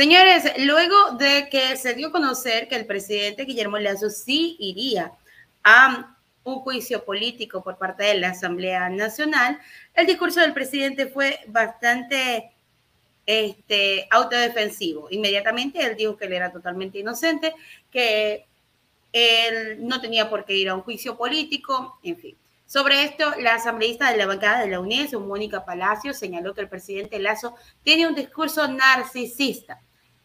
Señores, luego de que se dio a conocer que el presidente Guillermo Lazo sí iría a un juicio político por parte de la Asamblea Nacional, el discurso del presidente fue bastante este, autodefensivo. Inmediatamente él dijo que él era totalmente inocente, que él no tenía por qué ir a un juicio político, en fin. Sobre esto, la asambleísta de la bancada de la UNES, Mónica Palacio, señaló que el presidente Lazo tiene un discurso narcisista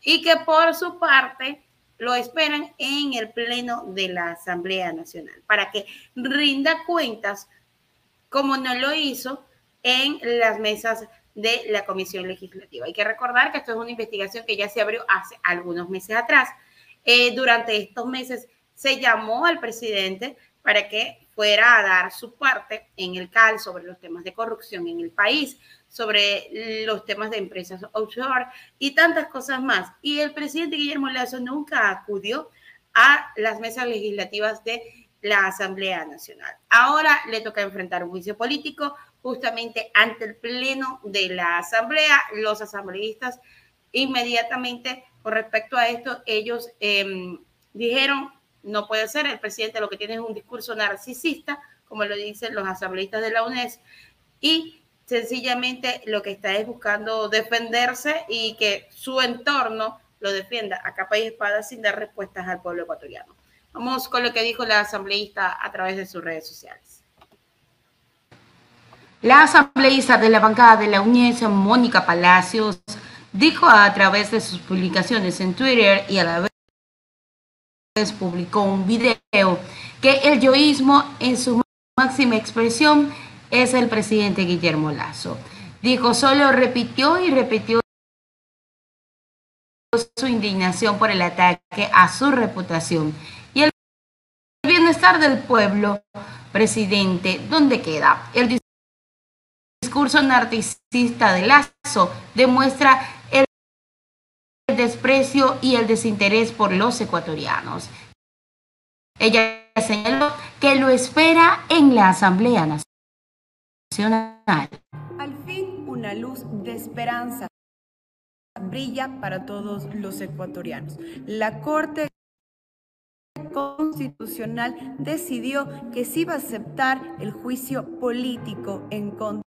y que por su parte lo esperan en el Pleno de la Asamblea Nacional para que rinda cuentas como no lo hizo en las mesas de la Comisión Legislativa. Hay que recordar que esto es una investigación que ya se abrió hace algunos meses atrás. Eh, durante estos meses se llamó al presidente para que fuera a dar su parte en el CAL sobre los temas de corrupción en el país, sobre los temas de empresas offshore y tantas cosas más. Y el presidente Guillermo Lazo nunca acudió a las mesas legislativas de la Asamblea Nacional. Ahora le toca enfrentar un juicio político justamente ante el Pleno de la Asamblea. Los asambleístas inmediatamente con respecto a esto, ellos em, dijeron no puede ser. El presidente lo que tiene es un discurso narcisista, como lo dicen los asambleístas de la UNES, y sencillamente lo que está es buscando defenderse y que su entorno lo defienda a capa y espada sin dar respuestas al pueblo ecuatoriano. Vamos con lo que dijo la asambleísta a través de sus redes sociales. La asambleísta de la bancada de la UNES, Mónica Palacios, dijo a través de sus publicaciones en Twitter y a la vez publicó un video que el yoísmo en su máxima expresión es el presidente Guillermo Lazo. Dijo, solo repitió y repitió su indignación por el ataque a su reputación y el bienestar del pueblo, presidente, ¿dónde queda? El discurso narcisista de Lazo demuestra desprecio y el desinterés por los ecuatorianos. Ella señaló que lo espera en la Asamblea Nacional. Al fin, una luz de esperanza brilla para todos los ecuatorianos. La Corte Constitucional decidió que se iba a aceptar el juicio político en contra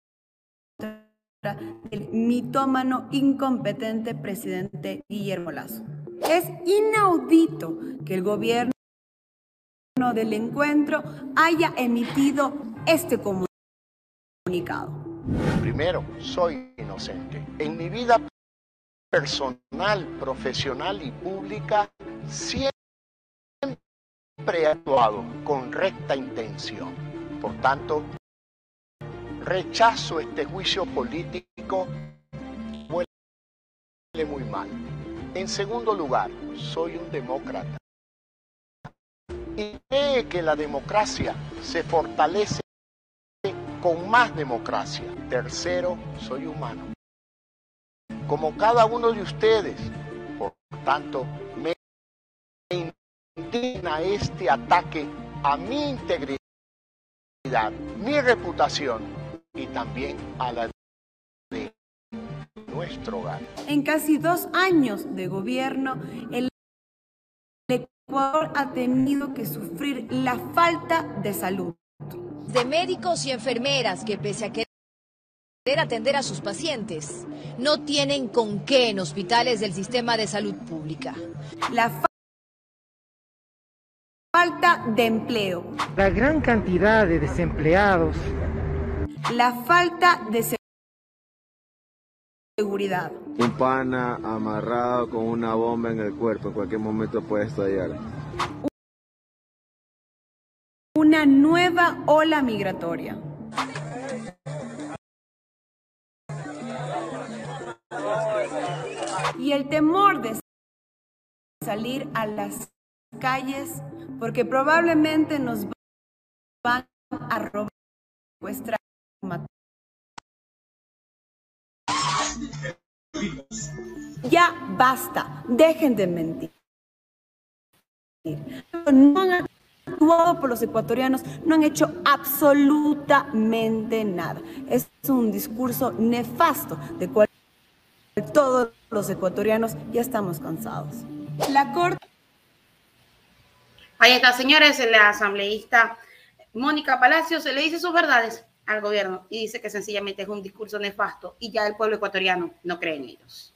el mitómano incompetente presidente Guillermo Lazo. Es inaudito que el gobierno del encuentro haya emitido este comunicado. Primero, soy inocente. En mi vida personal, profesional y pública, siempre he actuado con recta intención. Por tanto, rechazo este juicio político, huele muy mal. En segundo lugar, soy un demócrata. Y cree que la democracia se fortalece con más democracia. Tercero, soy humano. Como cada uno de ustedes, por tanto, me indigna este ataque a mi integridad, mi reputación y también a la de nuestro hogar. En casi dos años de gobierno, el Ecuador ha tenido que sufrir la falta de salud. De médicos y enfermeras que pese a querer atender a sus pacientes, no tienen con qué en hospitales del sistema de salud pública. La falta de empleo. La gran cantidad de desempleados la falta de seguridad. Un pana amarrado con una bomba en el cuerpo, en cualquier momento puede estallar. Una nueva ola migratoria. Y el temor de salir a las calles porque probablemente nos van a robar nuestra ya basta, dejen de mentir. No han actuado por los ecuatorianos, no han hecho absolutamente nada. Es un discurso nefasto de cualquier todos los ecuatorianos ya estamos cansados. La Corte... Ahí está, señores, la asambleísta Mónica Palacios le dice sus verdades al gobierno y dice que sencillamente es un discurso nefasto y ya el pueblo ecuatoriano no cree en ellos.